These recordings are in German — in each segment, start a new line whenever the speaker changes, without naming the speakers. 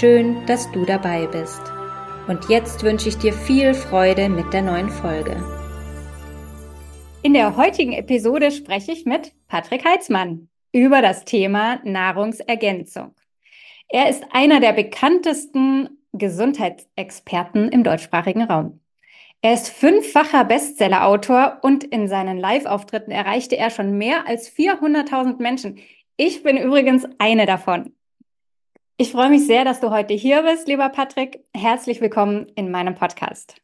Schön, dass du dabei bist. Und jetzt wünsche ich dir viel Freude mit der neuen Folge. In der heutigen Episode spreche ich mit Patrick Heitzmann über das Thema Nahrungsergänzung. Er ist einer der bekanntesten Gesundheitsexperten im deutschsprachigen Raum. Er ist fünffacher Bestsellerautor und in seinen Live-Auftritten erreichte er schon mehr als 400.000 Menschen. Ich bin übrigens eine davon. Ich freue mich sehr, dass du heute hier bist, lieber Patrick. Herzlich willkommen in meinem Podcast.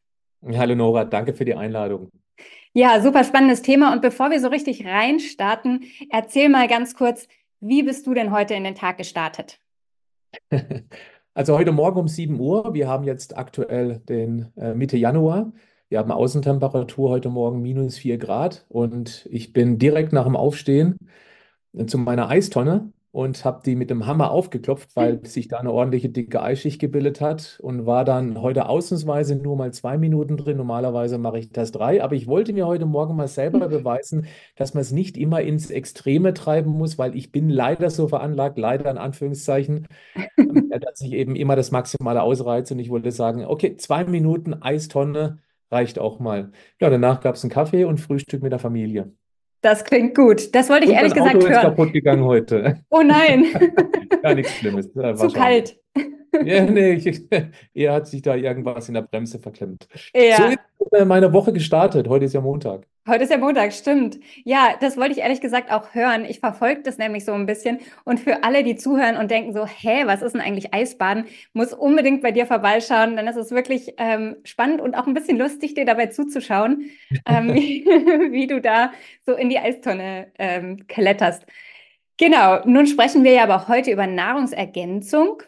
Hallo Nora, danke für die Einladung.
Ja, super spannendes Thema. Und bevor wir so richtig reinstarten, erzähl mal ganz kurz, wie bist du denn heute in den Tag gestartet?
Also heute Morgen um 7 Uhr. Wir haben jetzt aktuell den äh, Mitte Januar. Wir haben Außentemperatur heute Morgen minus 4 Grad und ich bin direkt nach dem Aufstehen äh, zu meiner Eistonne und habe die mit dem Hammer aufgeklopft, weil mhm. sich da eine ordentliche dicke Eisschicht gebildet hat und war dann heute ausnahmsweise nur mal zwei Minuten drin. Normalerweise mache ich das drei, aber ich wollte mir heute Morgen mal selber mhm. beweisen, dass man es nicht immer ins Extreme treiben muss, weil ich bin leider so veranlagt, leider in Anführungszeichen, dass ich eben immer das Maximale ausreize und ich wollte sagen, okay, zwei Minuten Eistonne reicht auch mal. Ja, danach gab es einen Kaffee und Frühstück mit der Familie.
Das klingt gut. Das wollte ich
Und
ehrlich gesagt
Auto ist
hören.
kaputt gegangen heute.
Oh nein,
Gar nichts Schlimmes.
Zu kalt.
Ja, nee, ich, er hat sich da irgendwas in der Bremse verklemmt. So
Ja,
ist äh, meine Woche gestartet. Heute ist ja Montag.
heute ist ja Montag, stimmt. Ja, das wollte ich ehrlich gesagt auch hören. Ich verfolge das nämlich so ein bisschen. Und für alle, die zuhören und denken so, hä, was ist denn eigentlich Eisbaden, muss unbedingt bei dir vorbeischauen, denn es ist wirklich ähm, spannend und auch ein bisschen lustig, dir dabei zuzuschauen, ähm, wie, wie du da so in die Eistonne ähm, kletterst. Genau, nun sprechen wir ja aber heute über Nahrungsergänzung.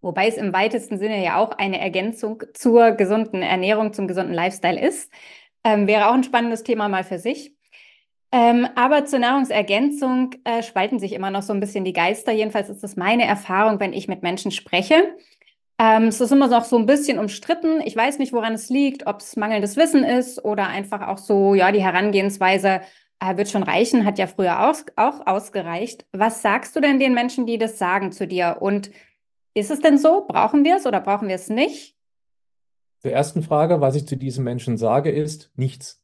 Wobei es im weitesten Sinne ja auch eine Ergänzung zur gesunden Ernährung, zum gesunden Lifestyle ist. Ähm, wäre auch ein spannendes Thema mal für sich. Ähm, aber zur Nahrungsergänzung äh, spalten sich immer noch so ein bisschen die Geister. Jedenfalls ist das meine Erfahrung, wenn ich mit Menschen spreche. Ähm, es ist immer noch so ein bisschen umstritten. Ich weiß nicht, woran es liegt, ob es mangelndes Wissen ist oder einfach auch so, ja, die Herangehensweise äh, wird schon reichen, hat ja früher aus, auch ausgereicht. Was sagst du denn den Menschen, die das sagen zu dir? Und ist es denn so? Brauchen wir es oder brauchen wir es nicht?
Zur ersten Frage, was ich zu diesen Menschen sage, ist nichts.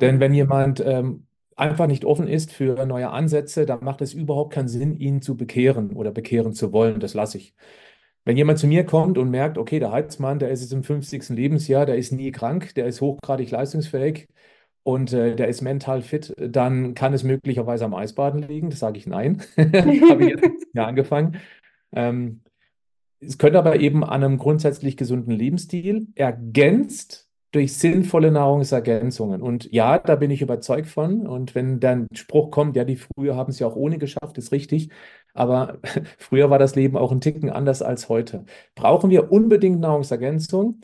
Denn
Mhm.
wenn jemand ähm, einfach nicht offen ist für neue Ansätze, dann macht es überhaupt keinen Sinn, ihn zu bekehren oder bekehren zu wollen. Das lasse ich. Wenn jemand zu mir kommt und merkt, okay, der Heizmann, der ist jetzt im 50. Lebensjahr, der ist nie krank, der ist hochgradig leistungsfähig und äh, der ist mental fit, dann kann es möglicherweise am Eisbaden liegen. Das sage ich nein. Habe ich jetzt ja angefangen. Ähm, es könnte aber eben an einem grundsätzlich gesunden Lebensstil ergänzt durch sinnvolle Nahrungsergänzungen. Und ja, da bin ich überzeugt von. Und wenn dann Spruch kommt, ja, die früher haben es ja auch ohne geschafft, ist richtig. Aber früher war das Leben auch ein Ticken anders als heute. Brauchen wir unbedingt Nahrungsergänzung?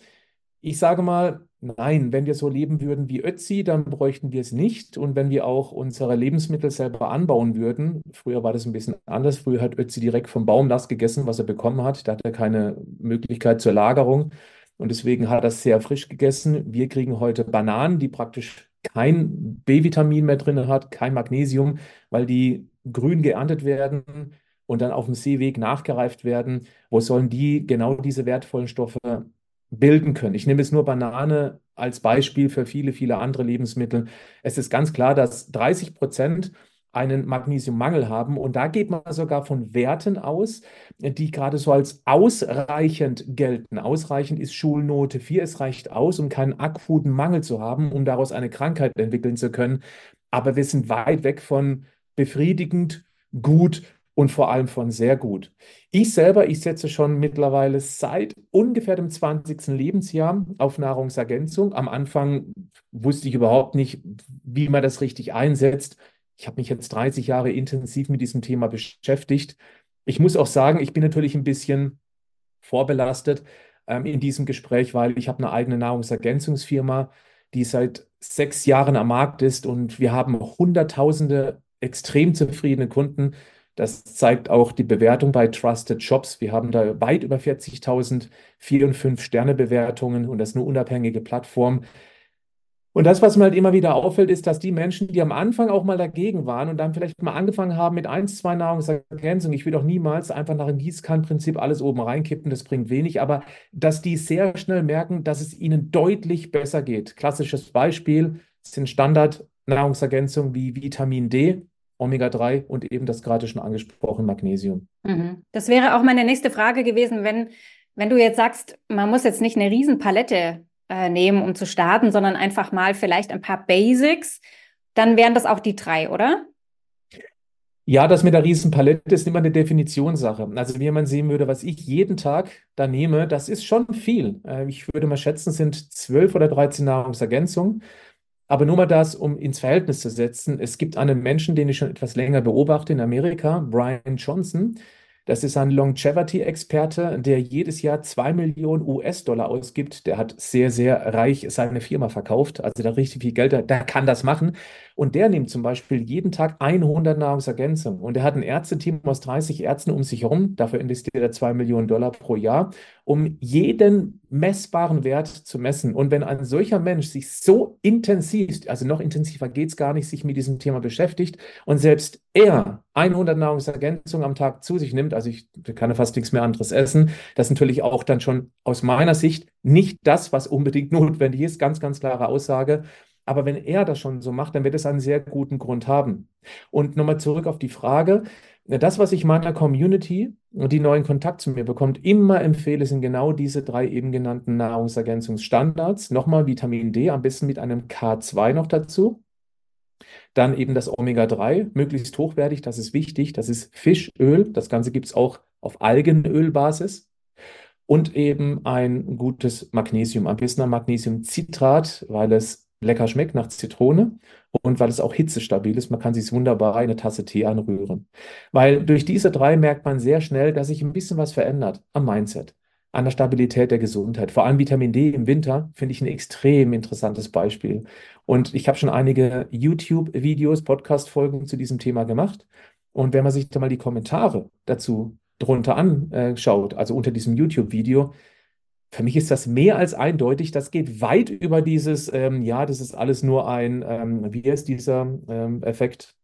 Ich sage mal, nein, wenn wir so leben würden wie Ötzi, dann bräuchten wir es nicht. Und wenn wir auch unsere Lebensmittel selber anbauen würden, früher war das ein bisschen anders. Früher hat Ötzi direkt vom Baum das gegessen, was er bekommen hat. Da hat er keine Möglichkeit zur Lagerung. Und deswegen hat er es sehr frisch gegessen. Wir kriegen heute Bananen, die praktisch kein B-Vitamin mehr drin hat, kein Magnesium, weil die grün geerntet werden und dann auf dem Seeweg nachgereift werden. Wo sollen die genau diese wertvollen Stoffe bilden können. Ich nehme jetzt nur Banane als Beispiel für viele, viele andere Lebensmittel. Es ist ganz klar, dass 30 Prozent einen Magnesiummangel haben und da geht man sogar von Werten aus, die gerade so als ausreichend gelten. Ausreichend ist Schulnote 4, es reicht aus, um keinen akuten Mangel zu haben, um daraus eine Krankheit entwickeln zu können. Aber wir sind weit weg von befriedigend, gut und vor allem von sehr gut. Ich selber, ich setze schon mittlerweile seit ungefähr dem 20. Lebensjahr auf Nahrungsergänzung. Am Anfang wusste ich überhaupt nicht, wie man das richtig einsetzt. Ich habe mich jetzt 30 Jahre intensiv mit diesem Thema beschäftigt. Ich muss auch sagen, ich bin natürlich ein bisschen vorbelastet ähm, in diesem Gespräch, weil ich habe eine eigene Nahrungsergänzungsfirma, die seit sechs Jahren am Markt ist und wir haben Hunderttausende extrem zufriedene Kunden. Das zeigt auch die Bewertung bei Trusted Shops. Wir haben da weit über 40.000 Vier- und Fünf-Sterne-Bewertungen und das ist eine unabhängige Plattform. Und das, was mir halt immer wieder auffällt, ist, dass die Menschen, die am Anfang auch mal dagegen waren und dann vielleicht mal angefangen haben mit eins, zwei Nahrungsergänzungen, ich will doch niemals einfach nach dem Gießkannenprinzip alles oben reinkippen, das bringt wenig, aber dass die sehr schnell merken, dass es ihnen deutlich besser geht. Klassisches Beispiel sind Standard-Nahrungsergänzungen wie Vitamin D, Omega-3 und eben das gerade schon angesprochene Magnesium.
Mhm. Das wäre auch meine nächste Frage gewesen, wenn, wenn du jetzt sagst, man muss jetzt nicht eine Riesenpalette äh, nehmen, um zu starten, sondern einfach mal vielleicht ein paar Basics, dann wären das auch die drei, oder?
Ja, das mit der Riesenpalette ist immer eine Definitionssache. Also, wie man sehen würde, was ich jeden Tag da nehme, das ist schon viel. Äh, ich würde mal schätzen, sind zwölf oder 13 Nahrungsergänzungen. Aber nur mal das, um ins Verhältnis zu setzen. Es gibt einen Menschen, den ich schon etwas länger beobachte in Amerika, Brian Johnson. Das ist ein Longevity-Experte, der jedes Jahr zwei Millionen US-Dollar ausgibt. Der hat sehr, sehr reich seine Firma verkauft, also da richtig viel Geld, der kann das machen. Und der nimmt zum Beispiel jeden Tag 100 Nahrungsergänzungen. Und er hat ein Ärzteteam aus 30 Ärzten um sich herum. Dafür investiert er 2 Millionen Dollar pro Jahr, um jeden messbaren Wert zu messen. Und wenn ein solcher Mensch sich so intensiv, also noch intensiver geht es gar nicht, sich mit diesem Thema beschäftigt und selbst er 100 Nahrungsergänzungen am Tag zu sich nimmt, also ich kann fast nichts mehr anderes essen, das ist natürlich auch dann schon aus meiner Sicht nicht das, was unbedingt notwendig ist, ganz, ganz klare Aussage. Aber wenn er das schon so macht, dann wird es einen sehr guten Grund haben. Und nochmal zurück auf die Frage, das, was ich meiner Community und die neuen Kontakt zu mir bekommt, immer empfehle, sind genau diese drei eben genannten Nahrungsergänzungsstandards. Nochmal Vitamin D, am besten mit einem K2 noch dazu. Dann eben das Omega-3, möglichst hochwertig, das ist wichtig. Das ist Fischöl. Das Ganze gibt es auch auf Algenölbasis. Und eben ein gutes Magnesium, am besten Magnesiumcitrat, weil es lecker schmeckt nach Zitrone und weil es auch hitzestabil ist. Man kann sich wunderbar eine Tasse Tee anrühren. Weil durch diese drei merkt man sehr schnell, dass sich ein bisschen was verändert am Mindset, an der Stabilität der Gesundheit. Vor allem Vitamin D im Winter finde ich ein extrem interessantes Beispiel. Und ich habe schon einige YouTube-Videos, Podcast-Folgen zu diesem Thema gemacht. Und wenn man sich da mal die Kommentare dazu drunter anschaut, also unter diesem YouTube-Video, für mich ist das mehr als eindeutig. Das geht weit über dieses, ähm, ja, das ist alles nur ein, ähm, wie heißt dieser ähm, Effekt?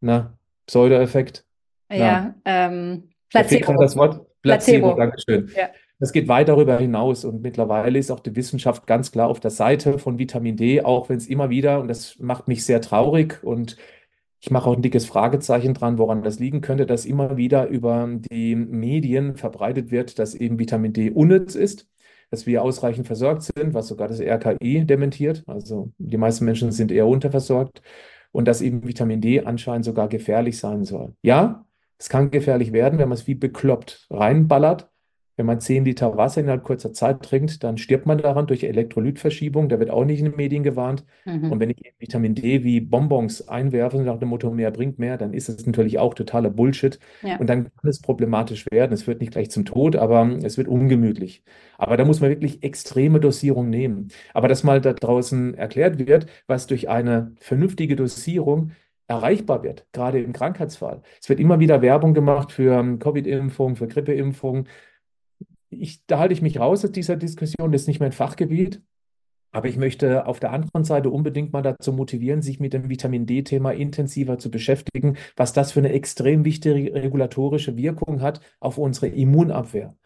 Na, Pseudo-Effekt?
Ja, ähm, Placebo.
Das Wort Placebo, Placebo. Dankeschön. Ja. Das geht weit darüber hinaus und mittlerweile ist auch die Wissenschaft ganz klar auf der Seite von Vitamin D, auch wenn es immer wieder, und das macht mich sehr traurig und ich mache auch ein dickes Fragezeichen dran, woran das liegen könnte, dass immer wieder über die Medien verbreitet wird, dass eben Vitamin D unnütz ist dass wir ausreichend versorgt sind, was sogar das RKI dementiert. Also die meisten Menschen sind eher unterversorgt und dass eben Vitamin D anscheinend sogar gefährlich sein soll. Ja, es kann gefährlich werden, wenn man es wie bekloppt reinballert. Wenn man 10 Liter Wasser innerhalb kurzer Zeit trinkt, dann stirbt man daran durch Elektrolytverschiebung. Da wird auch nicht in den Medien gewarnt. Mhm. Und wenn ich Vitamin D wie Bonbons einwerfe, nach dem Motto mehr bringt mehr, dann ist das natürlich auch totaler Bullshit. Ja. Und dann kann es problematisch werden. Es wird nicht gleich zum Tod, aber es wird ungemütlich. Aber da muss man wirklich extreme Dosierung nehmen. Aber dass mal da draußen erklärt wird, was durch eine vernünftige Dosierung erreichbar wird, gerade im Krankheitsfall. Es wird immer wieder Werbung gemacht für Covid-Impfung, für Grippeimpfung ich, da halte ich mich raus aus dieser Diskussion, das ist nicht mein Fachgebiet. Aber ich möchte auf der anderen Seite unbedingt mal dazu motivieren, sich mit dem Vitamin D-Thema intensiver zu beschäftigen, was das für eine extrem wichtige regulatorische Wirkung hat auf unsere Immunabwehr.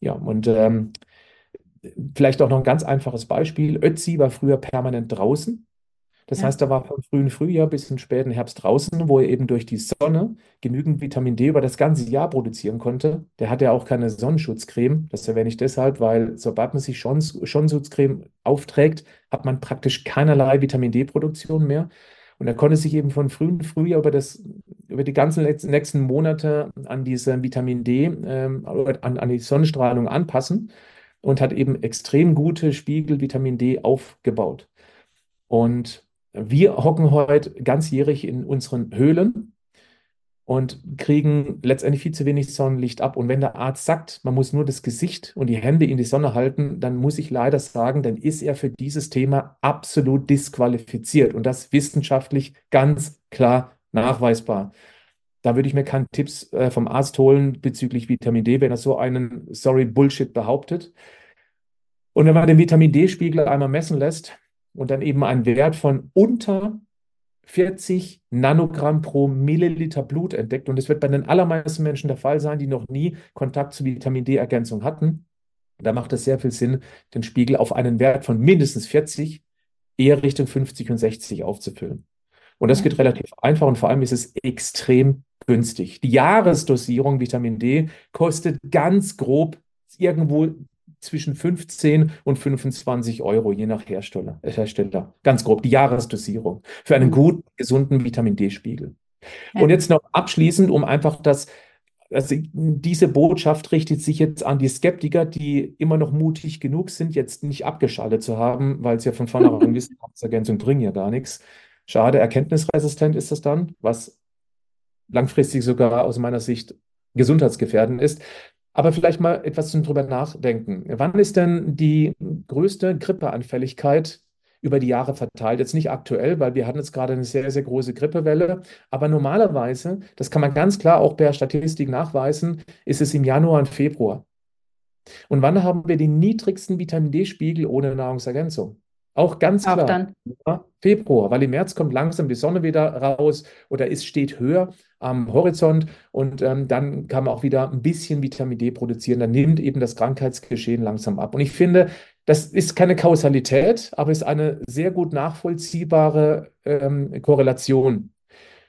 Ja, und ähm, vielleicht auch noch ein ganz einfaches Beispiel. Ötzi war früher permanent draußen. Das ja. heißt, er war vom frühen Frühjahr bis zum späten Herbst draußen, wo er eben durch die Sonne genügend Vitamin D über das ganze Jahr produzieren konnte. Der hatte ja auch keine Sonnenschutzcreme. Das erwähne ich deshalb, weil sobald man sich schon Sonnenschutzcreme aufträgt, hat man praktisch keinerlei Vitamin D-Produktion mehr. Und er konnte sich eben von frühen Frühjahr über, das, über die ganzen nächsten Monate an diese Vitamin D, ähm, an, an die Sonnenstrahlung anpassen und hat eben extrem gute Spiegel Vitamin D aufgebaut. Und wir hocken heute ganzjährig in unseren Höhlen und kriegen letztendlich viel zu wenig Sonnenlicht ab. Und wenn der Arzt sagt, man muss nur das Gesicht und die Hände in die Sonne halten, dann muss ich leider sagen, dann ist er für dieses Thema absolut disqualifiziert und das wissenschaftlich ganz klar nachweisbar. Da würde ich mir keine Tipps äh, vom Arzt holen bezüglich Vitamin D, wenn er so einen, sorry, Bullshit behauptet. Und wenn man den Vitamin D-Spiegel einmal messen lässt und dann eben einen Wert von unter 40 Nanogramm pro Milliliter Blut entdeckt, und das wird bei den allermeisten Menschen der Fall sein, die noch nie Kontakt zu Vitamin D-Ergänzung hatten, da macht es sehr viel Sinn, den Spiegel auf einen Wert von mindestens 40, eher Richtung 50 und 60 aufzufüllen. Und das geht relativ einfach und vor allem ist es extrem günstig. Die Jahresdosierung Vitamin D kostet ganz grob irgendwo zwischen 15 und 25 Euro, je nach Hersteller. Hersteller. Ganz grob, die Jahresdosierung für einen mhm. guten, gesunden Vitamin D-Spiegel. Ja. Und jetzt noch abschließend, um einfach das, also diese Botschaft richtet sich jetzt an die Skeptiker, die immer noch mutig genug sind, jetzt nicht abgeschaltet zu haben, weil sie ja von vornherein wissen, Ergänzung bringen ja gar nichts. Schade, erkenntnisresistent ist das dann, was langfristig sogar aus meiner Sicht gesundheitsgefährdend ist. Aber vielleicht mal etwas zum drüber nachdenken. Wann ist denn die größte Grippeanfälligkeit über die Jahre verteilt? Jetzt nicht aktuell, weil wir hatten jetzt gerade eine sehr, sehr große Grippewelle. Aber normalerweise, das kann man ganz klar auch per Statistik nachweisen, ist es im Januar und Februar. Und wann haben wir den niedrigsten Vitamin D-Spiegel ohne Nahrungsergänzung? Auch ganz klar. Auch dann. Februar, weil im März kommt langsam die Sonne wieder raus oder es steht höher am Horizont und ähm, dann kann man auch wieder ein bisschen Vitamin D produzieren. Dann nimmt eben das Krankheitsgeschehen langsam ab. Und ich finde, das ist keine Kausalität, aber ist eine sehr gut nachvollziehbare ähm, Korrelation.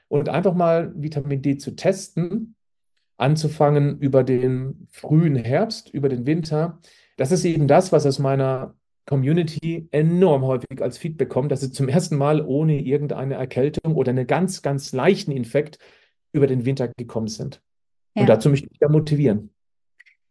Und einfach mal Vitamin D zu testen, anzufangen über den frühen Herbst, über den Winter, das ist eben das, was aus meiner Community enorm häufig als Feedback kommt, dass sie zum ersten Mal ohne irgendeine Erkältung oder einen ganz, ganz leichten Infekt über den Winter gekommen sind. Ja. Und dazu möchte ich da motivieren.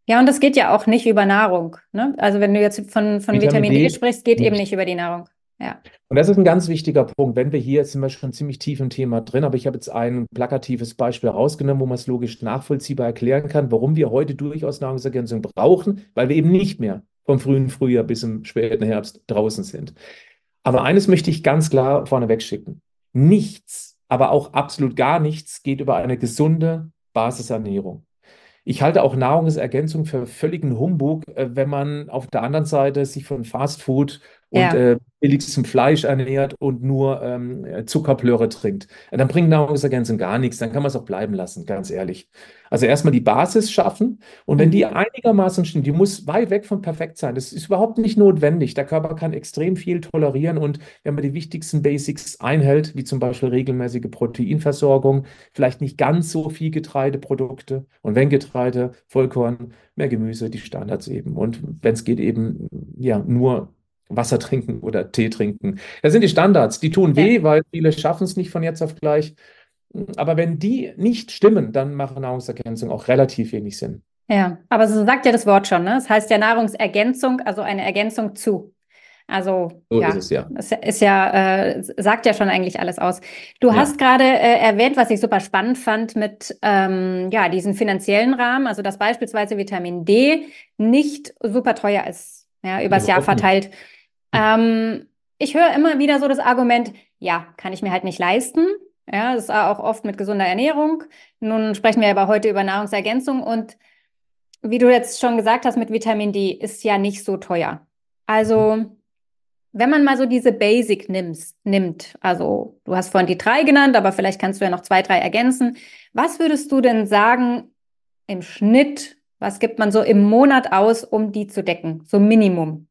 Ja, und das geht ja auch nicht über Nahrung. Ne? Also wenn du jetzt von, von Vitamin, Vitamin D, D sprichst, geht nicht. eben nicht über die Nahrung. Ja.
Und das ist ein ganz wichtiger Punkt. Wenn wir hier, jetzt sind wir schon ziemlich tief im Thema drin, aber ich habe jetzt ein plakatives Beispiel rausgenommen, wo man es logisch nachvollziehbar erklären kann, warum wir heute durchaus Nahrungsergänzung brauchen, weil wir eben nicht mehr vom frühen Frühjahr bis im späten Herbst draußen sind. Aber eines möchte ich ganz klar vorneweg schicken. Nichts, aber auch absolut gar nichts geht über eine gesunde Basisernährung. Ich halte auch Nahrungsergänzung für völligen Humbug, äh, wenn man auf der anderen Seite sich von Fastfood und ja. äh, billigstem Fleisch ernährt und nur ähm, Zuckerplöre trinkt. Dann bringt Nahrungsergänzung gar nichts, dann kann man es auch bleiben lassen, ganz ehrlich. Also erstmal die Basis schaffen und wenn die mhm. einigermaßen stimmt, die muss weit weg von perfekt sein. Das ist überhaupt nicht notwendig. Der Körper kann extrem viel tolerieren und wenn man die wichtigsten Basics einhält, wie zum Beispiel regelmäßige Proteinversorgung, vielleicht nicht ganz so viel Getreideprodukte und wenn Getreide, Vollkorn, mehr Gemüse, die Standards eben. Und wenn es geht, eben ja nur Wasser trinken oder Tee trinken. Das sind die Standards, die tun weh, ja. weil viele schaffen es nicht von jetzt auf gleich. Aber wenn die nicht stimmen, dann machen Nahrungsergänzungen auch relativ wenig Sinn.
Ja, aber so sagt ja das Wort schon, ne? Das heißt ja Nahrungsergänzung, also eine Ergänzung zu. Also so ja, ist es ja. Das ist ja, äh, sagt ja schon eigentlich alles aus. Du ja. hast gerade äh, erwähnt, was ich super spannend fand mit ähm, ja, diesen finanziellen Rahmen, also dass beispielsweise Vitamin D nicht super teuer ist, ja, übers Jahr verteilt. Ähm, ich höre immer wieder so das Argument, ja, kann ich mir halt nicht leisten. Ja, das ist auch oft mit gesunder Ernährung. Nun sprechen wir aber heute über Nahrungsergänzung und wie du jetzt schon gesagt hast, mit Vitamin D ist ja nicht so teuer. Also, wenn man mal so diese Basic nimmst, nimmt, also du hast vorhin die drei genannt, aber vielleicht kannst du ja noch zwei, drei ergänzen. Was würdest du denn sagen im Schnitt, was gibt man so im Monat aus, um die zu decken? So Minimum.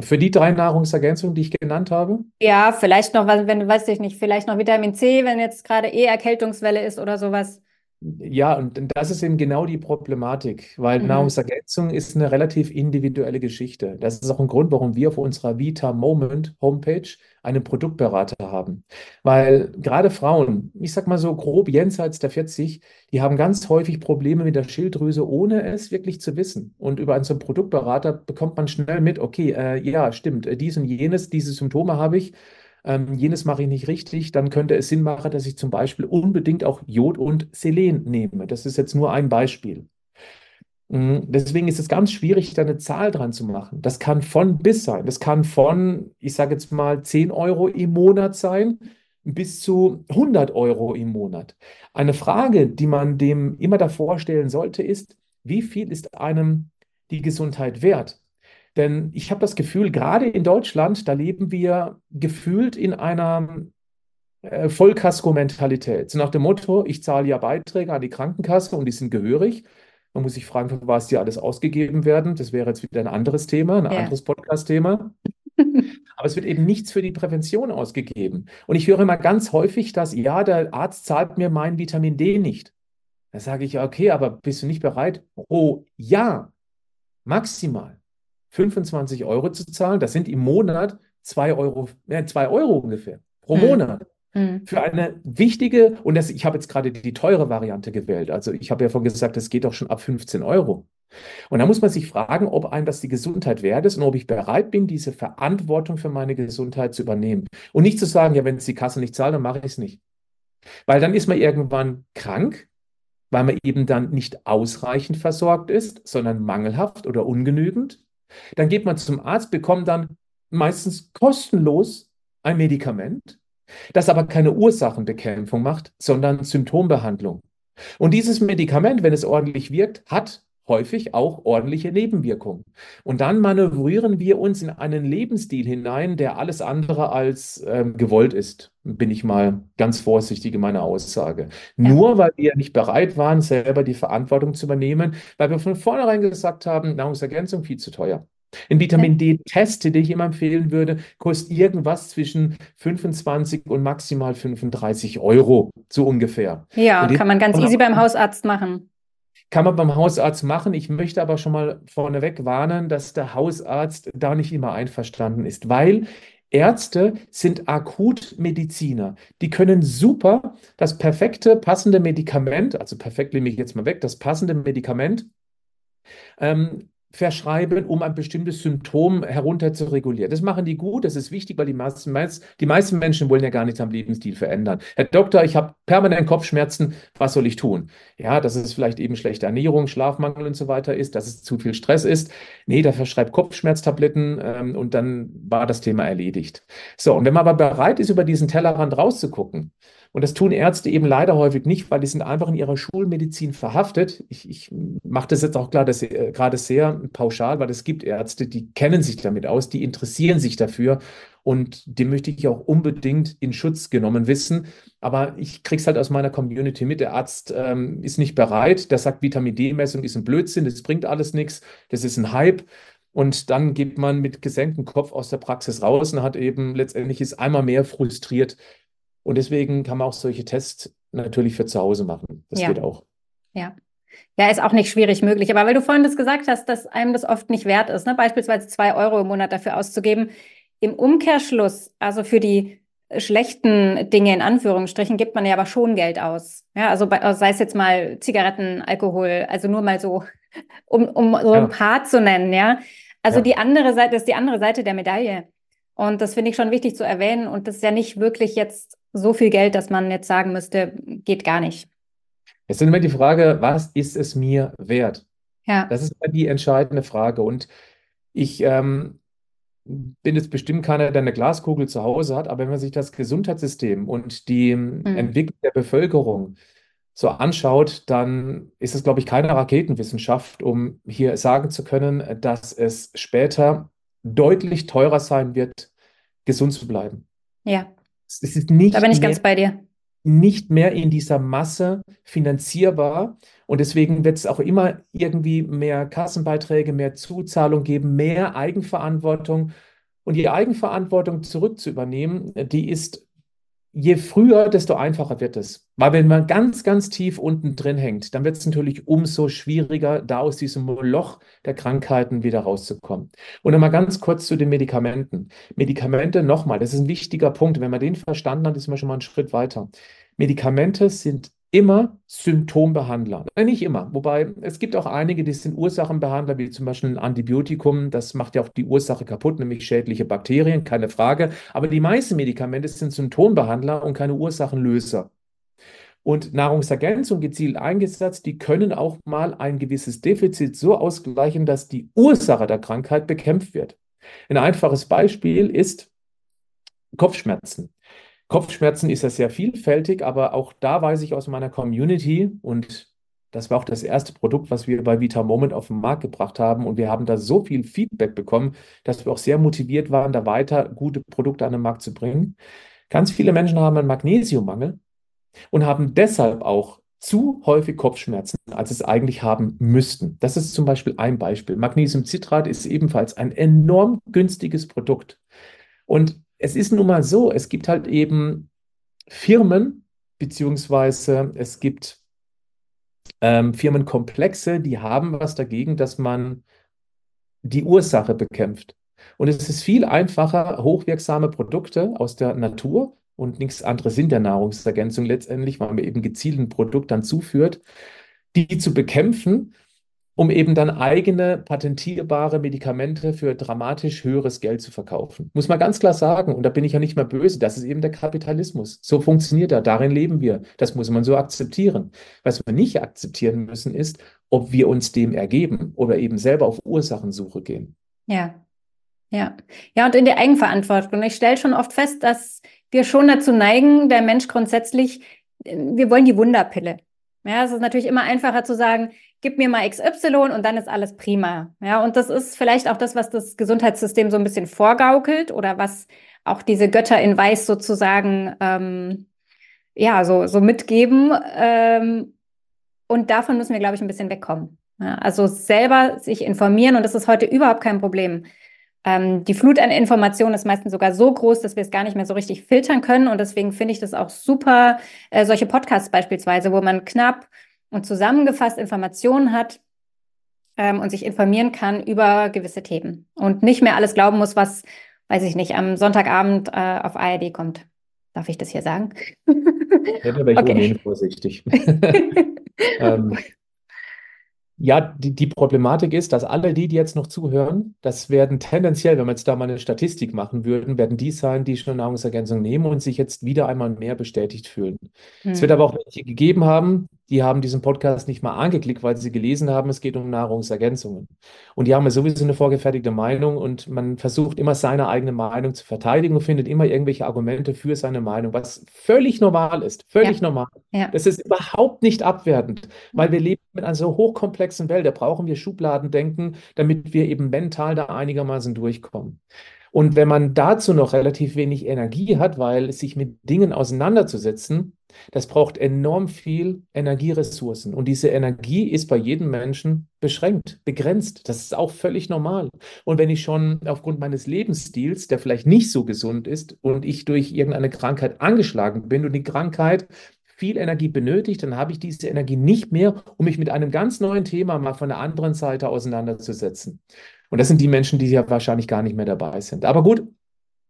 Für die drei Nahrungsergänzungen, die ich genannt habe?
Ja, vielleicht noch, wenn du weißt ich nicht, vielleicht noch Vitamin C, wenn jetzt gerade eh Erkältungswelle ist oder sowas.
Ja, und das ist eben genau die Problematik, weil mhm. Nahrungsergänzung ist eine relativ individuelle Geschichte. Das ist auch ein Grund, warum wir auf unserer Vita Moment Homepage einen Produktberater haben. Weil gerade Frauen, ich sag mal so grob jenseits der 40, die haben ganz häufig Probleme mit der Schilddrüse, ohne es wirklich zu wissen. Und über einen so einen Produktberater bekommt man schnell mit, okay, äh, ja, stimmt, äh, dies und jenes, diese Symptome habe ich. ähm, jenes mache ich nicht richtig, dann könnte es Sinn machen, dass ich zum Beispiel unbedingt auch Jod und Selen nehme. Das ist jetzt nur ein Beispiel. Mhm, deswegen ist es ganz schwierig, da eine Zahl dran zu machen. Das kann von bis sein. Das kann von, ich sage jetzt mal, 10 Euro im Monat sein bis zu 100 Euro im Monat. Eine Frage, die man dem immer davor stellen sollte, ist, wie viel ist einem die Gesundheit wert? Denn ich habe das Gefühl, gerade in Deutschland, da leben wir gefühlt in einer äh, Vollkasko-Mentalität. So nach dem Motto, ich zahle ja Beiträge an die Krankenkasse und die sind gehörig. Man muss sich fragen, für was die alles ausgegeben werden. Das wäre jetzt wieder ein anderes Thema, ein ja. anderes Podcast-Thema. Aber es wird eben nichts für die Prävention ausgegeben. Und ich höre immer ganz häufig, dass, ja, der Arzt zahlt mir mein Vitamin D nicht. Da sage ich, okay, aber bist du nicht bereit, pro Jahr maximal 25 Euro zu zahlen? Das sind im Monat 2 Euro, äh, 2 Euro ungefähr pro hm. Monat. Hm. Für eine wichtige, und das, ich habe jetzt gerade die, die teure Variante gewählt. Also ich habe ja vorhin gesagt, das geht doch schon ab 15 Euro. Und da muss man sich fragen, ob einem das die Gesundheit wert ist und ob ich bereit bin, diese Verantwortung für meine Gesundheit zu übernehmen. Und nicht zu sagen, ja, wenn es die Kasse nicht zahlt, dann mache ich es nicht. Weil dann ist man irgendwann krank, weil man eben dann nicht ausreichend versorgt ist, sondern mangelhaft oder ungenügend. Dann geht man zum Arzt, bekommt dann meistens kostenlos ein Medikament, das aber keine Ursachenbekämpfung macht, sondern Symptombehandlung. Und dieses Medikament, wenn es ordentlich wirkt, hat häufig auch ordentliche Nebenwirkungen. Und dann manövrieren wir uns in einen Lebensstil hinein, der alles andere als ähm, gewollt ist, bin ich mal ganz vorsichtig in meiner Aussage. Ja. Nur weil wir nicht bereit waren, selber die Verantwortung zu übernehmen, weil wir von vornherein gesagt haben, Nahrungsergänzung viel zu teuer. Ein Vitamin D-Test, den ich immer empfehlen würde, kostet irgendwas zwischen 25 und maximal 35 Euro, so ungefähr.
Ja, kann man ganz easy beim Hausarzt machen.
Kann man beim Hausarzt machen. Ich möchte aber schon mal vorneweg warnen, dass der Hausarzt da nicht immer einverstanden ist, weil Ärzte sind Akutmediziner. Die können super das perfekte, passende Medikament, also perfekt nehme ich jetzt mal weg, das passende Medikament ähm, verschreiben, um ein bestimmtes Symptom herunter zu regulieren. Das machen die gut, das ist wichtig, weil die meisten, die meisten Menschen wollen ja gar nichts am Lebensstil verändern. Herr Doktor, ich habe permanent Kopfschmerzen, was soll ich tun? Ja, dass es vielleicht eben schlechte Ernährung, Schlafmangel und so weiter ist, dass es zu viel Stress ist. Nee, da verschreibt Kopfschmerztabletten ähm, und dann war das Thema erledigt. So, und wenn man aber bereit ist, über diesen Tellerrand rauszugucken, und das tun Ärzte eben leider häufig nicht, weil die sind einfach in ihrer Schulmedizin verhaftet. Ich, ich mache das jetzt auch klar, dass, äh, gerade sehr pauschal, weil es gibt Ärzte, die kennen sich damit aus, die interessieren sich dafür und die möchte ich auch unbedingt in Schutz genommen wissen. Aber ich kriege es halt aus meiner Community mit. Der Arzt ähm, ist nicht bereit, der sagt, Vitamin D-Messung ist ein Blödsinn, das bringt alles nichts, das ist ein Hype. Und dann geht man mit gesenktem Kopf aus der Praxis raus und hat eben letztendlich ist einmal mehr frustriert, und deswegen kann man auch solche Tests natürlich für zu Hause machen. Das ja. geht auch.
Ja. Ja, ist auch nicht schwierig möglich. Aber weil du vorhin das gesagt hast, dass einem das oft nicht wert ist, ne? beispielsweise zwei Euro im Monat dafür auszugeben. Im Umkehrschluss, also für die schlechten Dinge in Anführungsstrichen, gibt man ja aber schon Geld aus. Ja, also bei, sei es jetzt mal Zigaretten, Alkohol, also nur mal so, um, um so ja. ein paar zu nennen, ja. Also ja. die andere Seite, das ist die andere Seite der Medaille. Und das finde ich schon wichtig zu erwähnen. Und das ist ja nicht wirklich jetzt so viel Geld, dass man jetzt sagen müsste, geht gar nicht.
Es ist immer die Frage, was ist es mir wert?
Ja.
Das ist die entscheidende Frage. Und ich ähm, bin jetzt bestimmt keiner, der eine Glaskugel zu Hause hat, aber wenn man sich das Gesundheitssystem und die mhm. Entwicklung der Bevölkerung so anschaut, dann ist es, glaube ich, keine Raketenwissenschaft, um hier sagen zu können, dass es später deutlich teurer sein wird, gesund zu bleiben.
Ja.
Es ist nicht
da bin ich
mehr,
ganz bei dir.
Nicht mehr in dieser Masse finanzierbar. Und deswegen wird es auch immer irgendwie mehr Kassenbeiträge, mehr Zuzahlung geben, mehr Eigenverantwortung. Und die Eigenverantwortung zurück zu übernehmen, die ist je früher, desto einfacher wird es. Weil wenn man ganz, ganz tief unten drin hängt, dann wird es natürlich umso schwieriger, da aus diesem Loch der Krankheiten wieder rauszukommen. Und nochmal ganz kurz zu den Medikamenten. Medikamente, nochmal, das ist ein wichtiger Punkt. Wenn man den verstanden hat, ist man schon mal einen Schritt weiter. Medikamente sind immer Symptombehandler. Äh, nicht immer, wobei es gibt auch einige, die sind Ursachenbehandler, wie zum Beispiel ein Antibiotikum. Das macht ja auch die Ursache kaputt, nämlich schädliche Bakterien, keine Frage. Aber die meisten Medikamente sind Symptombehandler und keine Ursachenlöser. Und Nahrungsergänzung gezielt eingesetzt, die können auch mal ein gewisses Defizit so ausgleichen, dass die Ursache der Krankheit bekämpft wird. Ein einfaches Beispiel ist Kopfschmerzen. Kopfschmerzen ist ja sehr vielfältig, aber auch da weiß ich aus meiner Community und das war auch das erste Produkt, was wir bei Vita Moment auf den Markt gebracht haben. Und wir haben da so viel Feedback bekommen, dass wir auch sehr motiviert waren, da weiter gute Produkte an den Markt zu bringen. Ganz viele Menschen haben einen Magnesiummangel und haben deshalb auch zu häufig Kopfschmerzen, als es eigentlich haben müssten. Das ist zum Beispiel ein Beispiel. Magnesiumcitrat ist ebenfalls ein enorm günstiges Produkt. Und es ist nun mal so, es gibt halt eben Firmen, beziehungsweise es gibt ähm, Firmenkomplexe, die haben was dagegen, dass man die Ursache bekämpft. Und es ist viel einfacher, hochwirksame Produkte aus der Natur und nichts anderes sind der Nahrungsergänzung letztendlich, weil man eben gezielt ein Produkt dann zuführt, die zu bekämpfen um eben dann eigene patentierbare Medikamente für dramatisch höheres Geld zu verkaufen. Muss man ganz klar sagen, und da bin ich ja nicht mehr böse, das ist eben der Kapitalismus. So funktioniert er, darin leben wir. Das muss man so akzeptieren. Was wir nicht akzeptieren müssen, ist, ob wir uns dem ergeben oder eben selber auf Ursachensuche gehen.
Ja. Ja, ja, und in der Eigenverantwortung. Ich stelle schon oft fest, dass wir schon dazu neigen, der Mensch grundsätzlich, wir wollen die Wunderpille. Ja, es ist natürlich immer einfacher zu sagen, gib mir mal XY und dann ist alles prima. Ja, und das ist vielleicht auch das, was das Gesundheitssystem so ein bisschen vorgaukelt oder was auch diese Götter in Weiß sozusagen ähm, ja so, so mitgeben. Ähm, und davon müssen wir, glaube ich, ein bisschen wegkommen. Ja, also selber sich informieren und das ist heute überhaupt kein Problem. Ähm, die Flut an Informationen ist meistens sogar so groß, dass wir es gar nicht mehr so richtig filtern können. Und deswegen finde ich das auch super, äh, solche Podcasts beispielsweise, wo man knapp und zusammengefasst Informationen hat ähm, und sich informieren kann über gewisse Themen und nicht mehr alles glauben muss, was, weiß ich nicht, am Sonntagabend äh, auf ARD kommt. Darf ich das hier sagen?
Ja, da wäre ich okay. vorsichtig. ähm, ja, die, die Problematik ist, dass alle die, die jetzt noch zuhören, das werden tendenziell, wenn wir jetzt da mal eine Statistik machen würden, werden die sein, die schon Nahrungsergänzung nehmen und sich jetzt wieder einmal mehr bestätigt fühlen. Hm. Es wird aber auch welche gegeben haben, die haben diesen Podcast nicht mal angeklickt, weil sie gelesen haben, es geht um Nahrungsergänzungen. Und die haben ja sowieso eine vorgefertigte Meinung und man versucht immer seine eigene Meinung zu verteidigen und findet immer irgendwelche Argumente für seine Meinung, was völlig normal ist. Völlig ja. normal. Ja. Das ist überhaupt nicht abwertend, weil wir leben mit einer so hochkomplexen Welt. Da brauchen wir Schubladendenken, damit wir eben mental da einigermaßen durchkommen. Und wenn man dazu noch relativ wenig Energie hat, weil sich mit Dingen auseinanderzusetzen, das braucht enorm viel Energieressourcen. Und diese Energie ist bei jedem Menschen beschränkt, begrenzt. Das ist auch völlig normal. Und wenn ich schon aufgrund meines Lebensstils, der vielleicht nicht so gesund ist, und ich durch irgendeine Krankheit angeschlagen bin und die Krankheit viel Energie benötigt, dann habe ich diese Energie nicht mehr, um mich mit einem ganz neuen Thema mal von der anderen Seite auseinanderzusetzen. Und das sind die Menschen, die ja wahrscheinlich gar nicht mehr dabei sind. Aber gut,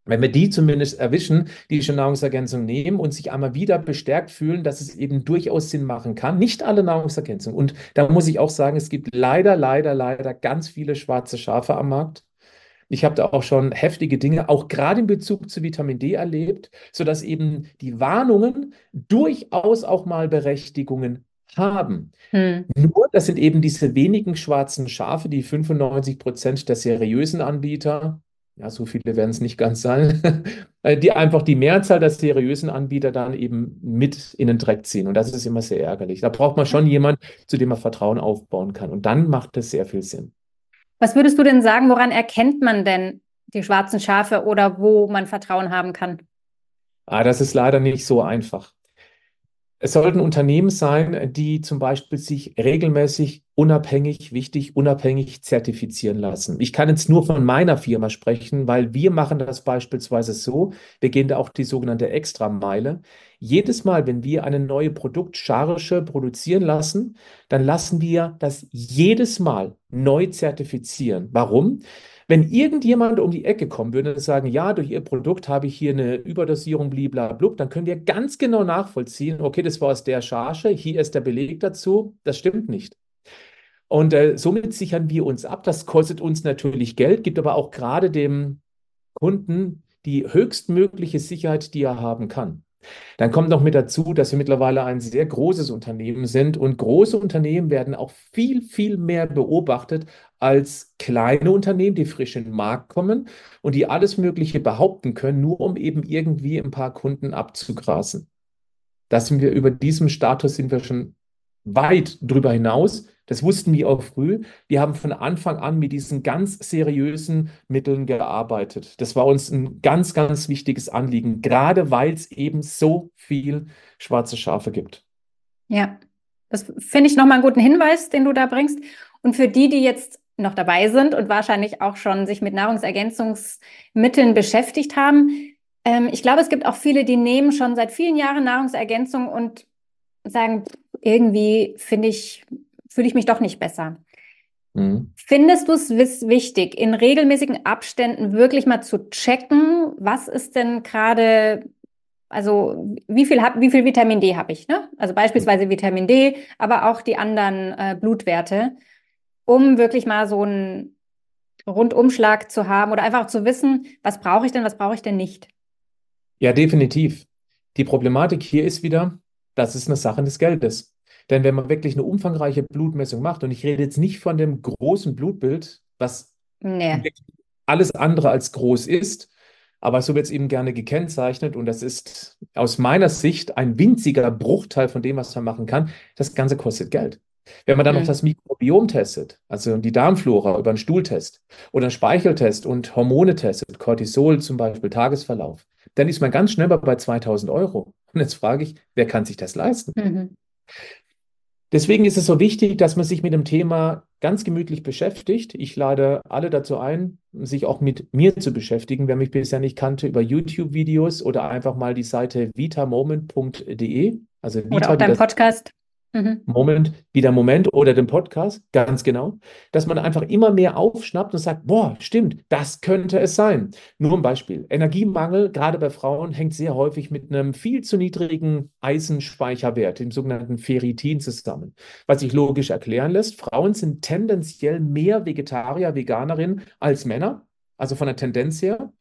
wenn wir die zumindest erwischen, die schon Nahrungsergänzung nehmen und sich einmal wieder bestärkt fühlen, dass es eben durchaus Sinn machen kann. Nicht alle Nahrungsergänzungen. Und da muss ich auch sagen, es gibt leider, leider, leider ganz viele schwarze Schafe am Markt. Ich habe da auch schon heftige Dinge, auch gerade in Bezug zu Vitamin D erlebt, sodass eben die Warnungen durchaus auch mal Berechtigungen haben. Hm. Nur, das sind eben diese wenigen schwarzen Schafe, die 95 Prozent der seriösen Anbieter, ja, so viele werden es nicht ganz sein, äh, die einfach die Mehrzahl der seriösen Anbieter dann eben mit in den Dreck ziehen. Und das ist immer sehr ärgerlich. Da braucht man schon jemanden, zu dem man Vertrauen aufbauen kann. Und dann macht das sehr viel Sinn.
Was würdest du denn sagen, woran erkennt man denn die schwarzen Schafe oder wo man Vertrauen haben kann?
Ah, das ist leider nicht so einfach. Es sollten Unternehmen sein, die zum Beispiel sich regelmäßig unabhängig, wichtig, unabhängig zertifizieren lassen. Ich kann jetzt nur von meiner Firma sprechen, weil wir machen das beispielsweise so, wir gehen da auch die sogenannte Extrameile. Jedes Mal, wenn wir eine neue Produktcharge produzieren lassen, dann lassen wir das jedes Mal neu zertifizieren. Warum? Wenn irgendjemand um die Ecke kommen würde und sagen, ja, durch Ihr Produkt habe ich hier eine Überdosierung, bliblablub, dann können wir ganz genau nachvollziehen, okay, das war aus der Charge, hier ist der Beleg dazu, das stimmt nicht. Und äh, somit sichern wir uns ab. Das kostet uns natürlich Geld, gibt aber auch gerade dem Kunden die höchstmögliche Sicherheit, die er haben kann. Dann kommt noch mit dazu, dass wir mittlerweile ein sehr großes Unternehmen sind und große Unternehmen werden auch viel, viel mehr beobachtet als kleine Unternehmen, die frisch in den Markt kommen und die alles Mögliche behaupten können, nur um eben irgendwie ein paar Kunden abzugrasen. Da sind wir über diesem Status sind wir schon weit drüber hinaus. Das wussten wir auch früh. Wir haben von Anfang an mit diesen ganz seriösen Mitteln gearbeitet. Das war uns ein ganz, ganz wichtiges Anliegen, gerade weil es eben so viel schwarze Schafe gibt.
Ja, das finde ich nochmal einen guten Hinweis, den du da bringst. Und für die, die jetzt noch dabei sind und wahrscheinlich auch schon sich mit Nahrungsergänzungsmitteln beschäftigt haben, ähm, ich glaube, es gibt auch viele, die nehmen schon seit vielen Jahren Nahrungsergänzung und sagen, irgendwie finde ich fühle ich mich doch nicht besser. Mhm. Findest du es wichtig, in regelmäßigen Abständen wirklich mal zu checken, was ist denn gerade, also wie viel, hab, wie viel Vitamin D habe ich? Ne? Also beispielsweise Vitamin D, aber auch die anderen äh, Blutwerte, um wirklich mal so einen Rundumschlag zu haben oder einfach zu wissen, was brauche ich denn, was brauche ich denn nicht?
Ja, definitiv. Die Problematik hier ist wieder, das ist eine Sache des Geldes. Denn wenn man wirklich eine umfangreiche Blutmessung macht, und ich rede jetzt nicht von dem großen Blutbild, was nee. alles andere als groß ist, aber so wird es eben gerne gekennzeichnet und das ist aus meiner Sicht ein winziger Bruchteil von dem, was man machen kann. Das Ganze kostet Geld. Wenn man dann mhm. noch das Mikrobiom testet, also die Darmflora über einen Stuhltest oder einen Speicheltest und Hormone testet, Cortisol zum Beispiel, Tagesverlauf, dann ist man ganz schnell bei 2000 Euro. Und jetzt frage ich, wer kann sich das leisten? Mhm. Deswegen ist es so wichtig, dass man sich mit dem Thema ganz gemütlich beschäftigt. Ich lade alle dazu ein, sich auch mit mir zu beschäftigen, wer mich bisher nicht kannte, über YouTube-Videos oder einfach mal die Seite vitamoment.de.
Also Vita, oder auch dein Podcast.
Mhm. Moment, wieder Moment oder den Podcast, ganz genau, dass man einfach immer mehr aufschnappt und sagt, boah, stimmt, das könnte es sein. Nur ein Beispiel. Energiemangel, gerade bei Frauen, hängt sehr häufig mit einem viel zu niedrigen Eisenspeicherwert, dem sogenannten Ferritin, zusammen. Was sich logisch erklären lässt, Frauen sind tendenziell mehr Vegetarier, Veganerinnen als Männer, also von der Tendenz her.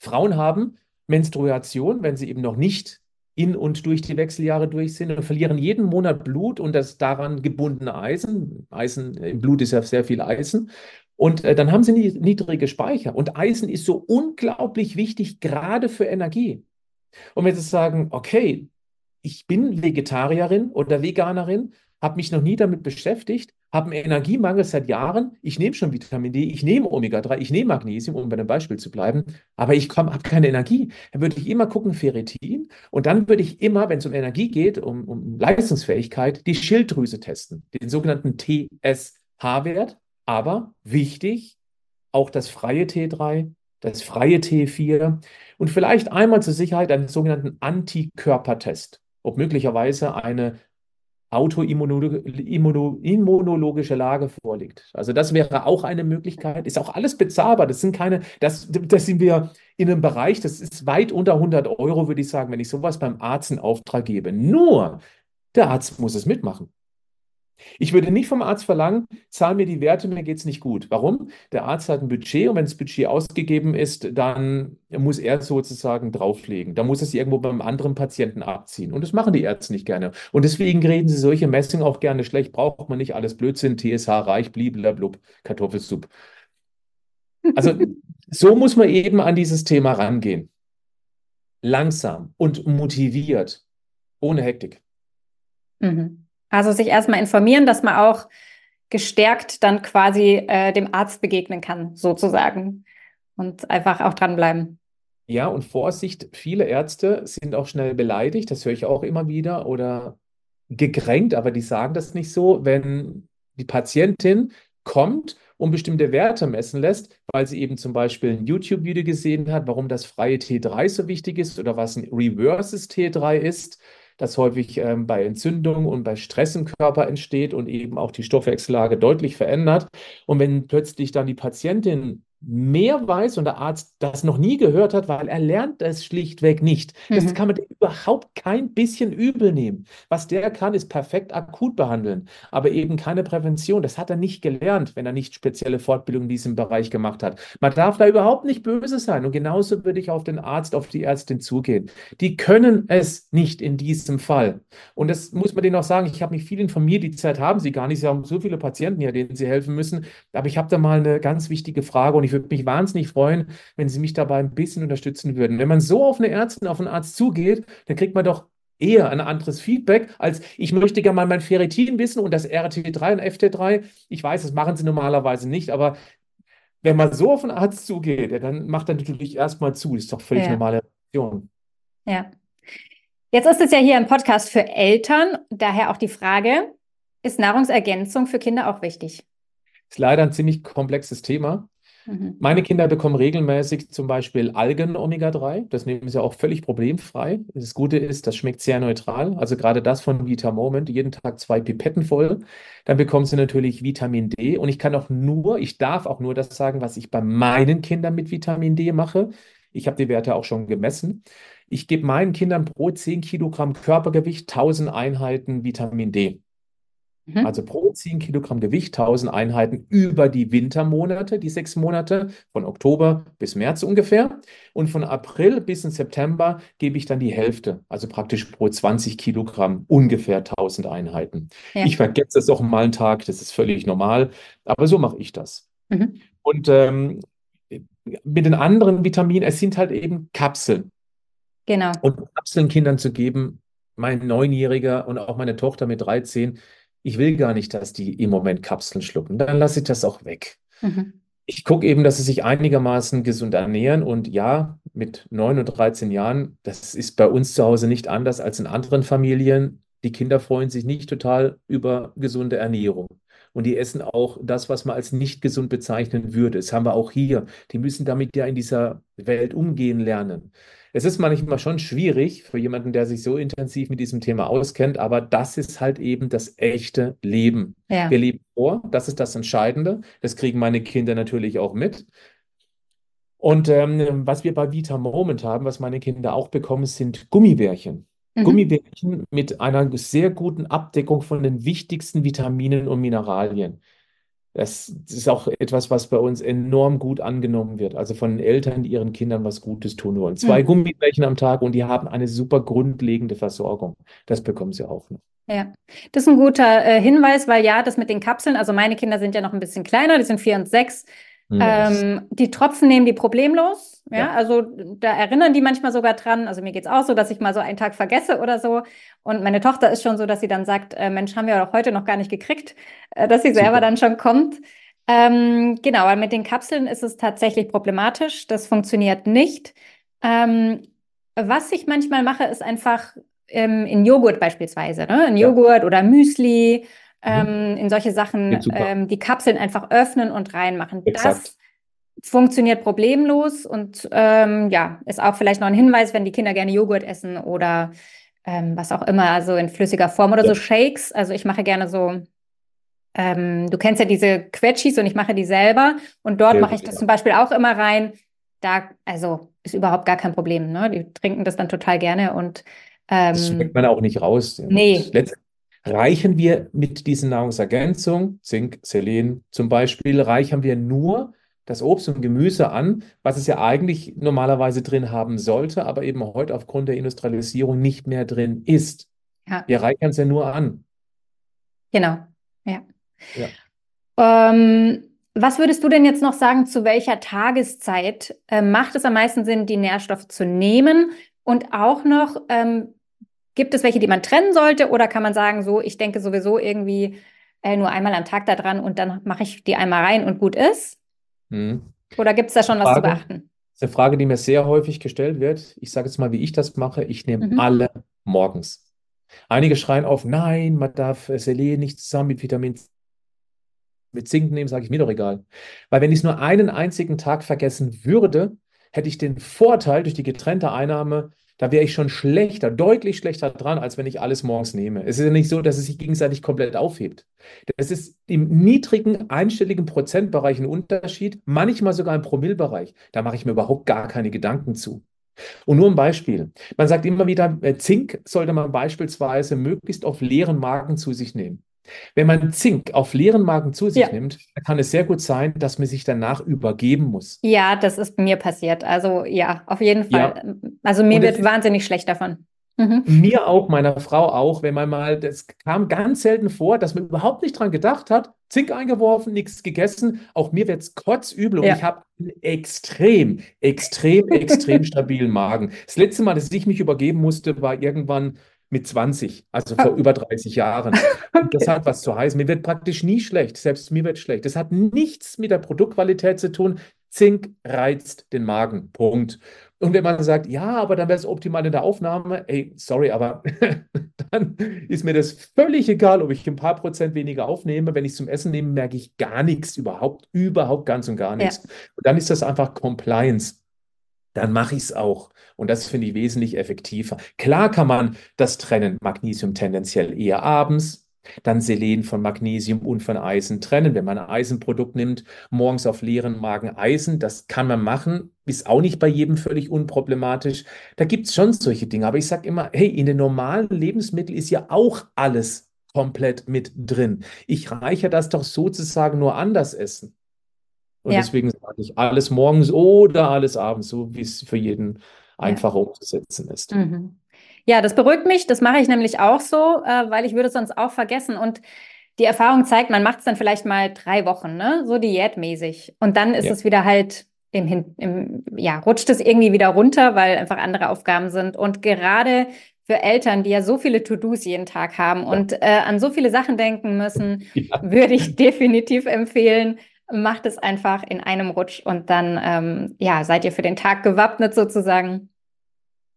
Frauen haben Menstruation, wenn sie eben noch nicht in und durch die Wechseljahre durch sind und verlieren jeden Monat Blut und das daran gebundene Eisen. Eisen im Blut ist ja sehr viel Eisen. Und äh, dann haben sie niedrige Speicher. Und Eisen ist so unglaublich wichtig, gerade für Energie. Und wenn sie sagen, okay, ich bin Vegetarierin oder Veganerin, habe mich noch nie damit beschäftigt, habe einen Energiemangel seit Jahren. Ich nehme schon Vitamin D, ich nehme Omega-3, ich nehme Magnesium, um bei dem Beispiel zu bleiben, aber ich habe keine Energie. Dann würde ich immer gucken, Ferritin. Und dann würde ich immer, wenn es um Energie geht, um, um Leistungsfähigkeit, die Schilddrüse testen, den sogenannten TSH-Wert. Aber wichtig, auch das freie T3, das freie T4 und vielleicht einmal zur Sicherheit einen sogenannten Antikörpertest, ob möglicherweise eine autoimmunologische Lage vorliegt. Also das wäre auch eine Möglichkeit, ist auch alles bezahlbar. Das sind keine, das, das sind wir in einem Bereich, das ist weit unter 100 Euro, würde ich sagen, wenn ich sowas beim Arzt in Auftrag gebe. Nur der Arzt muss es mitmachen. Ich würde nicht vom Arzt verlangen, zahl mir die Werte, mir geht es nicht gut. Warum? Der Arzt hat ein Budget und wenn das Budget ausgegeben ist, dann muss er sozusagen drauflegen. Da muss es irgendwo beim anderen Patienten abziehen. Und das machen die Ärzte nicht gerne. Und deswegen reden sie solche Messungen auch gerne schlecht. Braucht man nicht alles Blödsinn, TSH reich, bliblablub, Kartoffelsuppe. Also so muss man eben an dieses Thema rangehen. Langsam und motiviert, ohne Hektik.
Mhm. Also sich erstmal informieren, dass man auch gestärkt dann quasi äh, dem Arzt begegnen kann, sozusagen. Und einfach auch dranbleiben.
Ja, und Vorsicht, viele Ärzte sind auch schnell beleidigt, das höre ich auch immer wieder, oder gekränkt, aber die sagen das nicht so, wenn die Patientin kommt und bestimmte Werte messen lässt, weil sie eben zum Beispiel ein YouTube-Video gesehen hat, warum das freie T3 so wichtig ist oder was ein reverses T3 ist, das häufig ähm, bei Entzündungen und bei Stress im Körper entsteht und eben auch die Stoffwechsellage deutlich verändert. Und wenn plötzlich dann die Patientin mehr weiß und der Arzt das noch nie gehört hat, weil er lernt es schlichtweg nicht. Das
Mhm.
kann man überhaupt kein bisschen übel nehmen. Was der kann, ist perfekt akut behandeln, aber eben keine Prävention. Das hat er nicht gelernt, wenn er nicht spezielle Fortbildung in diesem Bereich gemacht hat. Man darf da überhaupt nicht böse sein. Und genauso würde ich auf den Arzt, auf die Ärztin zugehen. Die können es nicht in diesem Fall. Und das muss man denen auch sagen. Ich habe mich viel informiert. Die Zeit haben sie gar nicht. Sie haben so viele Patienten hier, denen sie helfen müssen. Aber ich habe da mal eine ganz wichtige Frage und ich würde mich wahnsinnig freuen, wenn Sie mich dabei ein bisschen unterstützen würden. Wenn man so auf eine Ärztin, auf einen Arzt zugeht, dann kriegt man doch eher ein anderes Feedback, als ich möchte gerne mal mein Ferritin wissen und das RT3 und FT3. Ich weiß, das machen Sie normalerweise nicht, aber wenn man so auf einen Arzt zugeht, ja, dann macht er natürlich erstmal zu. Das ist doch völlig
Ja.
normale Reaktion.
Ja. Jetzt ist es ja hier ein Podcast für Eltern, daher auch die Frage, ist Nahrungsergänzung für Kinder auch wichtig?
Ist leider ein ziemlich komplexes Thema.
Mhm.
Meine Kinder bekommen regelmäßig zum Beispiel Algen-Omega-3. Das nehmen sie auch völlig problemfrei. Das Gute ist, das schmeckt sehr neutral. Also gerade das von Vita Moment, jeden Tag zwei Pipetten voll. Dann bekommen sie natürlich Vitamin D. Und ich kann auch nur, ich darf auch nur das sagen, was ich bei meinen Kindern mit Vitamin D mache. Ich habe die Werte auch schon gemessen. Ich gebe meinen Kindern pro 10 Kilogramm Körpergewicht 1000 Einheiten Vitamin D.
Mhm.
Also pro 10 Kilogramm Gewicht 1000 Einheiten über die Wintermonate, die sechs Monate, von Oktober bis März ungefähr. Und von April bis in September gebe ich dann die Hälfte, also praktisch pro 20 Kilogramm ungefähr 1000 Einheiten.
Ja.
Ich vergesse das auch mal einen Tag, das ist völlig normal, aber so mache ich das.
Mhm.
Und ähm, mit den anderen Vitaminen, es sind halt eben Kapseln.
Genau.
Und Kapseln Kindern zu geben, mein Neunjähriger und auch meine Tochter mit 13, ich will gar nicht, dass die im Moment Kapseln schlucken. Dann lasse ich das auch weg.
Mhm.
Ich gucke eben, dass sie sich einigermaßen gesund ernähren. Und ja, mit 9 und 13 Jahren, das ist bei uns zu Hause nicht anders als in anderen Familien. Die Kinder freuen sich nicht total über gesunde Ernährung. Und die essen auch das, was man als nicht gesund bezeichnen würde. Das haben wir auch hier. Die müssen damit ja in dieser Welt umgehen lernen. Es ist manchmal schon schwierig für jemanden, der sich so intensiv mit diesem Thema auskennt, aber das ist halt eben das echte Leben.
Ja.
Wir leben vor, das ist das Entscheidende. Das kriegen meine Kinder natürlich auch mit. Und ähm, was wir bei Vita Moment haben, was meine Kinder auch bekommen, sind Gummibärchen.
Mhm.
Gummibärchen mit einer sehr guten Abdeckung von den wichtigsten Vitaminen und Mineralien. Das ist auch etwas, was bei uns enorm gut angenommen wird. Also von Eltern, die ihren Kindern was Gutes tun wollen. Zwei
Mhm.
Gummibärchen am Tag und die haben eine super grundlegende Versorgung. Das bekommen sie auch noch.
Ja, das ist ein guter äh, Hinweis, weil ja, das mit den Kapseln, also meine Kinder sind ja noch ein bisschen kleiner, die sind vier und sechs.
Yes.
Ähm, die Tropfen nehmen die problemlos. Ja,
Ja.
also da erinnern die manchmal sogar dran. Also mir geht's auch so, dass ich mal so einen Tag vergesse oder so. Und meine Tochter ist schon so, dass sie dann sagt, äh, Mensch, haben wir doch heute noch gar nicht gekriegt, äh, dass sie selber
Super.
dann schon kommt. Ähm, genau, aber mit den Kapseln ist es tatsächlich problematisch. Das funktioniert nicht. Ähm, was ich manchmal mache, ist einfach ähm, in Joghurt beispielsweise, ne? In
Ja.
Joghurt oder Müsli,
Mhm.
Ähm, in solche Sachen ähm, die Kapseln einfach öffnen und reinmachen.
Exakt.
Das funktioniert problemlos und ähm, ja, ist auch vielleicht noch ein Hinweis, wenn die Kinder gerne Joghurt essen oder ähm, was auch immer, also in flüssiger Form oder
Ja.
so Shakes. Also ich mache gerne so, ähm, du kennst ja diese Quetschis und ich mache die selber und dort
Sehr
mache ich das
ja.
zum Beispiel auch immer rein. Da, also ist überhaupt gar kein Problem, ne? Die trinken das dann total gerne und
Das
ähm,
schmeckt man auch nicht raus.
Nee.
letztendlich reichen wir mit diesen Nahrungsergänzungen, Zink, Selen zum Beispiel, reichern wir nur das Obst und Gemüse an, was es ja eigentlich normalerweise drin haben sollte, aber eben heute aufgrund der Industrialisierung nicht mehr drin ist.
ja.
Wir reichern es ja nur an.
Genau, ja.
Ja.
Ähm, was würdest du denn jetzt noch sagen, zu welcher Tageszeit äh, macht es am meisten Sinn, die Nährstoffe zu nehmen? Und auch noch, ähm, gibt es welche, die man trennen sollte? Oder kann man sagen, so, ich denke sowieso irgendwie äh, nur einmal am Tag da dran und dann mache ich die einmal rein und gut ist?
Hm.
Oder gibt es da schon was zu beachten?
Das ist eine Frage, die mir sehr häufig gestellt wird. Ich sage jetzt mal, wie ich das mache. Ich nehme
Mhm.
alle morgens. Einige schreien auf, nein, man darf äh, Selen nicht zusammen mit Vitamin mit Zink nehmen, sage ich mir doch egal. Weil wenn ich es nur einen einzigen Tag vergessen würde, hätte ich den Vorteil durch die getrennte Einnahme, da wäre ich schon schlechter, deutlich schlechter dran, als wenn ich alles morgens nehme. Es ist ja nicht so, dass es sich gegenseitig komplett aufhebt. Es ist im niedrigen, einstelligen Prozentbereich ein Unterschied, manchmal sogar im Promillbereich. Da mache ich mir überhaupt gar keine Gedanken zu. Und nur ein Beispiel. Man sagt immer wieder, äh, Zink sollte man beispielsweise möglichst auf leeren Magen zu sich nehmen. Wenn man Zink auf leeren Magen zu sich ja. nimmt, kann es sehr gut sein, dass man sich danach übergeben muss.
Ja, das ist mir passiert. Also ja, auf jeden Fall. Ja. Also mir wird wahnsinnig schlecht davon.
Mhm. Mir auch, meiner Frau auch, wenn man mal, das kam ganz selten vor, dass man überhaupt nicht dran gedacht hat, Zink eingeworfen, nichts gegessen. Auch mir wird es kotzübel und ja. ich habe einen extrem, extrem, extrem stabilen Magen. Das letzte Mal, dass ich mich übergeben musste, war irgendwann mit 20, also vor über 30 Jahren. Okay. Das hat was zu heißen. Mir wird praktisch nie schlecht, selbst mir wird schlecht. Das hat nichts mit der Produktqualität zu tun. Zink reizt den Magen. Punkt. Und wenn man sagt, ja, aber dann wäre es optimal in der Aufnahme, ey, sorry, aber dann ist mir das völlig egal, ob ich ein paar Prozent weniger aufnehme. Wenn ich es zum Essen nehme, merke ich gar nichts, überhaupt, überhaupt ganz und gar nichts. Ja. Und dann ist das einfach Compliance dann mache ich es auch. Und das finde ich wesentlich effektiver. Klar kann man das trennen, Magnesium tendenziell eher abends, dann Selen von Magnesium und von Eisen trennen. Wenn man ein Eisenprodukt nimmt, morgens auf leeren Magen Eisen, das kann man machen, ist auch nicht bei jedem völlig unproblematisch. Da gibt es schon solche Dinge. Aber ich sage immer, hey, in den normalen Lebensmitteln ist ja auch alles komplett mit drin. Ich reiche das doch sozusagen nur anders essen. Und ja. deswegen sage ich alles morgens oder alles abends, so wie es für jeden einfacher ja. umzusetzen ist. Mhm.
Ja, das beruhigt mich. Das mache ich nämlich auch so, äh, weil ich würde es sonst auch vergessen. Und die Erfahrung zeigt, man macht es dann vielleicht mal drei Wochen, ne? so diätmäßig. Und dann ist ja. es wieder halt im, im, ja, rutscht es irgendwie wieder runter, weil einfach andere Aufgaben sind. Und gerade für Eltern, die ja so viele To-Dos jeden Tag haben und äh, an so viele Sachen denken müssen, ja. würde ich definitiv empfehlen, macht es einfach in einem Rutsch und dann ähm, ja, seid ihr für den Tag gewappnet sozusagen.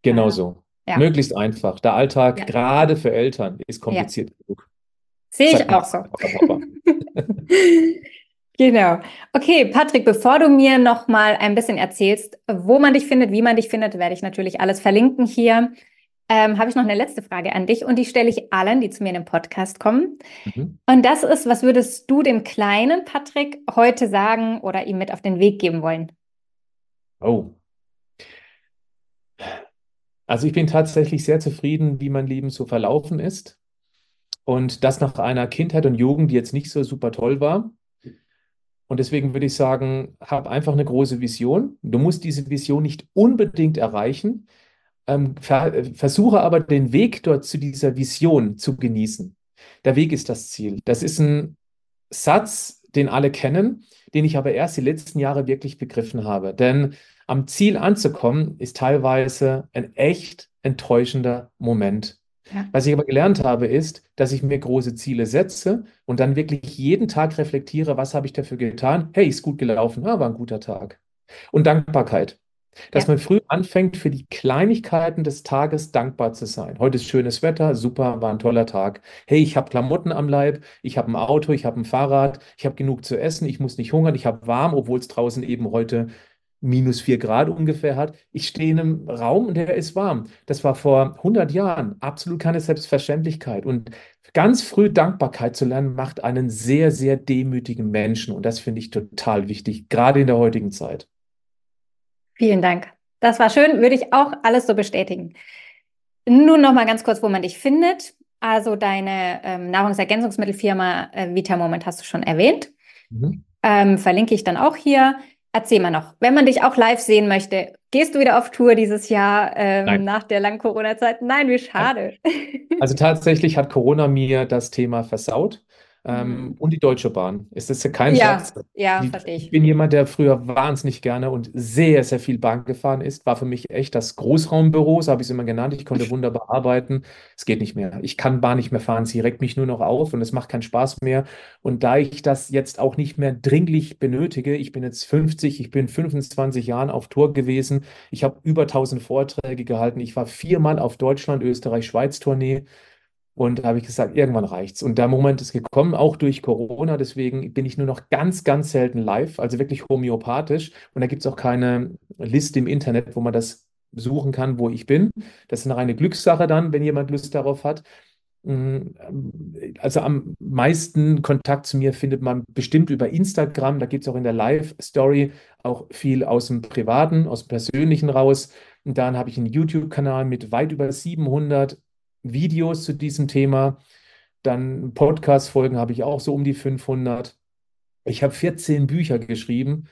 Genau so. Ja. Möglichst einfach. Der Alltag, ja. gerade für Eltern, ist kompliziert ja. genug.
Sehe ich auch so. genau. Okay, Patrick, bevor du mir noch mal ein bisschen erzählst, wo man dich findet, wie man dich findet, werde ich natürlich alles verlinken hier ähm, habe ich noch eine letzte Frage an dich und die stelle ich allen, die zu mir in den Podcast kommen. Mhm. Und das ist, was würdest du dem kleinen Patrick heute sagen oder ihm mit auf den Weg geben wollen?
Oh. Also ich bin tatsächlich sehr zufrieden, wie mein Leben so verlaufen ist. Und das nach einer Kindheit und Jugend, die jetzt nicht so super toll war. Und deswegen würde ich sagen, hab einfach eine große Vision. Du musst diese Vision nicht unbedingt erreichen, ähm, ver versuche aber den Weg dort zu dieser Vision zu genießen. Der Weg ist das Ziel. Das ist ein Satz, den alle kennen, den ich aber erst die letzten Jahre wirklich begriffen habe. Denn am Ziel anzukommen, ist teilweise ein echt enttäuschender Moment. Ja. Was ich aber gelernt habe, ist, dass ich mir große Ziele setze und dann wirklich jeden Tag reflektiere, was habe ich dafür getan? Hey, ist gut gelaufen, ja, war ein guter Tag. Und Dankbarkeit. Dass ja. man früh anfängt, für die Kleinigkeiten des Tages dankbar zu sein. Heute ist schönes Wetter, super, war ein toller Tag. Hey, ich habe Klamotten am Leib, ich habe ein Auto, ich habe ein Fahrrad, ich habe genug zu essen, ich muss nicht hungern, ich habe warm, obwohl es draußen eben heute minus vier Grad ungefähr hat. Ich stehe in einem Raum und der ist warm. Das war vor 100 Jahren absolut keine Selbstverständlichkeit. Und ganz früh Dankbarkeit zu lernen, macht einen sehr, sehr demütigen Menschen. Und das finde ich total wichtig, gerade in der heutigen Zeit.
Vielen Dank. Das war schön, würde ich auch alles so bestätigen. Nun noch mal ganz kurz, wo man dich findet. Also deine ähm, Nahrungsergänzungsmittelfirma äh, Vitamoment hast du schon erwähnt. Mhm. Ähm, verlinke ich dann auch hier. Erzähl mal noch, wenn man dich auch live sehen möchte, gehst du wieder auf Tour dieses Jahr ähm, nach der langen Corona-Zeit? Nein, wie schade.
Also tatsächlich hat Corona mir das Thema versaut. Ähm, mhm. und die Deutsche Bahn. Ist das ja kein
ja, Scherz? Ja, verstehe ich.
Ich bin jemand, der früher wahnsinnig gerne und sehr, sehr viel Bahn gefahren ist. War für mich echt das Großraumbüro, so habe ich es immer genannt. Ich konnte wunderbar arbeiten. Es geht nicht mehr. Ich kann Bahn nicht mehr fahren. Sie regt mich nur noch auf und es macht keinen Spaß mehr. Und da ich das jetzt auch nicht mehr dringlich benötige, ich bin jetzt 50, ich bin 25 Jahren auf Tour gewesen. Ich habe über 1000 Vorträge gehalten. Ich war viermal auf Deutschland, Österreich, Schweiz Tournee Und da habe ich gesagt, irgendwann reicht's. Und der Moment ist gekommen, auch durch Corona. Deswegen bin ich nur noch ganz, ganz selten live, also wirklich homöopathisch. Und da gibt es auch keine Liste im Internet, wo man das suchen kann, wo ich bin. Das ist eine reine Glückssache dann, wenn jemand Lust darauf hat. Mm, also am meisten Kontakt zu mir findet man bestimmt über Instagram. Da gibt es auch in der Live-Story auch viel aus dem Privaten, aus dem Persönlichen raus. Und dann habe ich einen YouTube-Kanal mit weit über 700 Videos zu diesem Thema. Dann Podcast-Folgen habe ich auch so um die 500. Ich habe 14 Bücher geschrieben.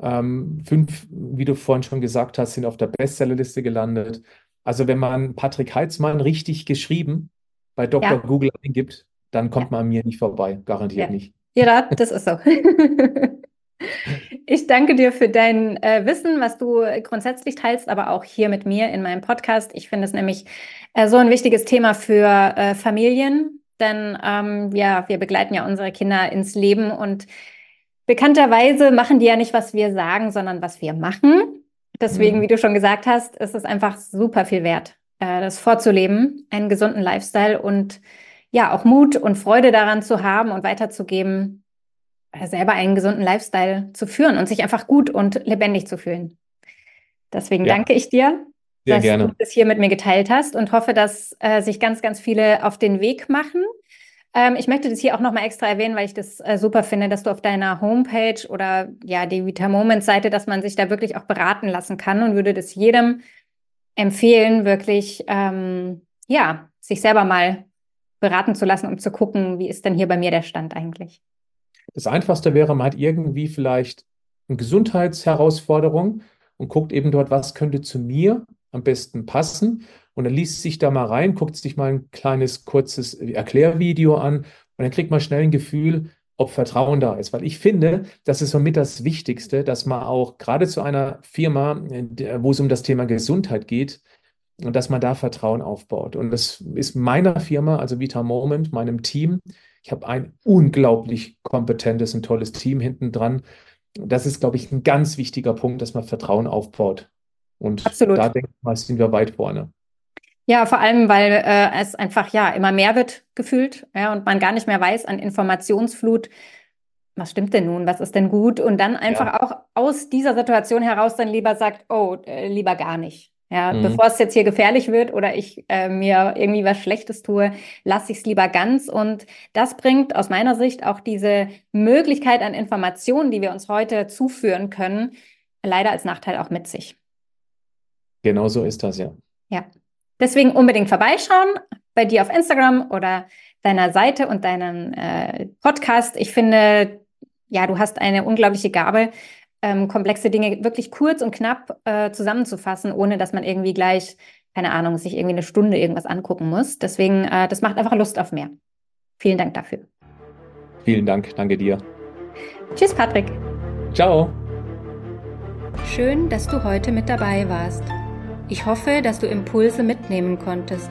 Ähm, fünf, wie du vorhin schon gesagt hast, sind auf der Bestsellerliste gelandet. Also wenn man Patrick Heitzmann richtig geschrieben bei Dr. Ja. Google eingibt, dann kommt ja. man an mir nicht vorbei, garantiert
ja.
nicht.
Ja, das ist so. Ich danke dir für dein äh, Wissen, was du grundsätzlich teilst, aber auch hier mit mir in meinem Podcast. Ich finde es nämlich äh, so ein wichtiges Thema für äh, Familien, denn ähm, ja, wir begleiten ja unsere Kinder ins Leben und bekannterweise machen die ja nicht, was wir sagen, sondern was wir machen. Deswegen, mhm. wie du schon gesagt hast, ist es einfach super viel wert, äh, das vorzuleben, einen gesunden Lifestyle und ja, auch Mut und Freude daran zu haben und weiterzugeben, selber einen gesunden Lifestyle zu führen und sich einfach gut und lebendig zu fühlen. Deswegen ja. danke ich dir,
Sehr
dass
gerne.
du das hier mit mir geteilt hast und hoffe, dass äh, sich ganz, ganz viele auf den Weg machen. Ähm, ich möchte das hier auch nochmal extra erwähnen, weil ich das äh, super finde, dass du auf deiner Homepage oder ja, die Vita Moments Seite, dass man sich da wirklich auch beraten lassen kann und würde das jedem empfehlen, wirklich, ähm, ja, sich selber mal beraten zu lassen, um zu gucken, wie ist denn hier bei mir der Stand eigentlich.
Das Einfachste wäre, man hat irgendwie vielleicht eine Gesundheitsherausforderung und guckt eben dort, was könnte zu mir am besten passen. Und dann liest sich da mal rein, guckt sich mal ein kleines, kurzes Erklärvideo an und dann kriegt man schnell ein Gefühl, ob Vertrauen da ist. Weil ich finde, das ist somit das Wichtigste, dass man auch gerade zu einer Firma, wo es um das Thema Gesundheit geht, und dass man da Vertrauen aufbaut. Und das ist meiner Firma, also Vita Moment, meinem Team, ich habe ein unglaublich kompetentes und tolles Team hinten dran. Das ist, glaube ich, ein ganz wichtiger Punkt, dass man Vertrauen aufbaut. Und Absolut. da denke ich mal, sind wir weit vorne.
Ja, vor allem, weil äh, es einfach ja immer mehr wird gefühlt ja, und man gar nicht mehr weiß an Informationsflut, was stimmt denn nun, was ist denn gut und dann einfach ja. auch aus dieser Situation heraus dann lieber sagt, oh, äh, lieber gar nicht. Ja, mhm. bevor es jetzt hier gefährlich wird oder ich äh, mir irgendwie was Schlechtes tue, lasse ich es lieber ganz. Und das bringt aus meiner Sicht auch diese Möglichkeit an Informationen, die wir uns heute zuführen können, leider als Nachteil auch mit sich.
Genau so ist das, ja.
Ja. Deswegen unbedingt vorbeischauen bei dir auf Instagram oder deiner Seite und deinem äh, Podcast. Ich finde, ja, du hast eine unglaubliche Gabe, ähm, komplexe Dinge wirklich kurz und knapp äh, zusammenzufassen, ohne dass man irgendwie gleich, keine Ahnung, sich irgendwie eine Stunde irgendwas angucken muss. Deswegen, äh, das macht einfach Lust auf mehr. Vielen Dank dafür.
Vielen Dank, danke dir.
Tschüss, Patrick.
Ciao.
Schön, dass du heute mit dabei warst. Ich hoffe, dass du Impulse mitnehmen konntest.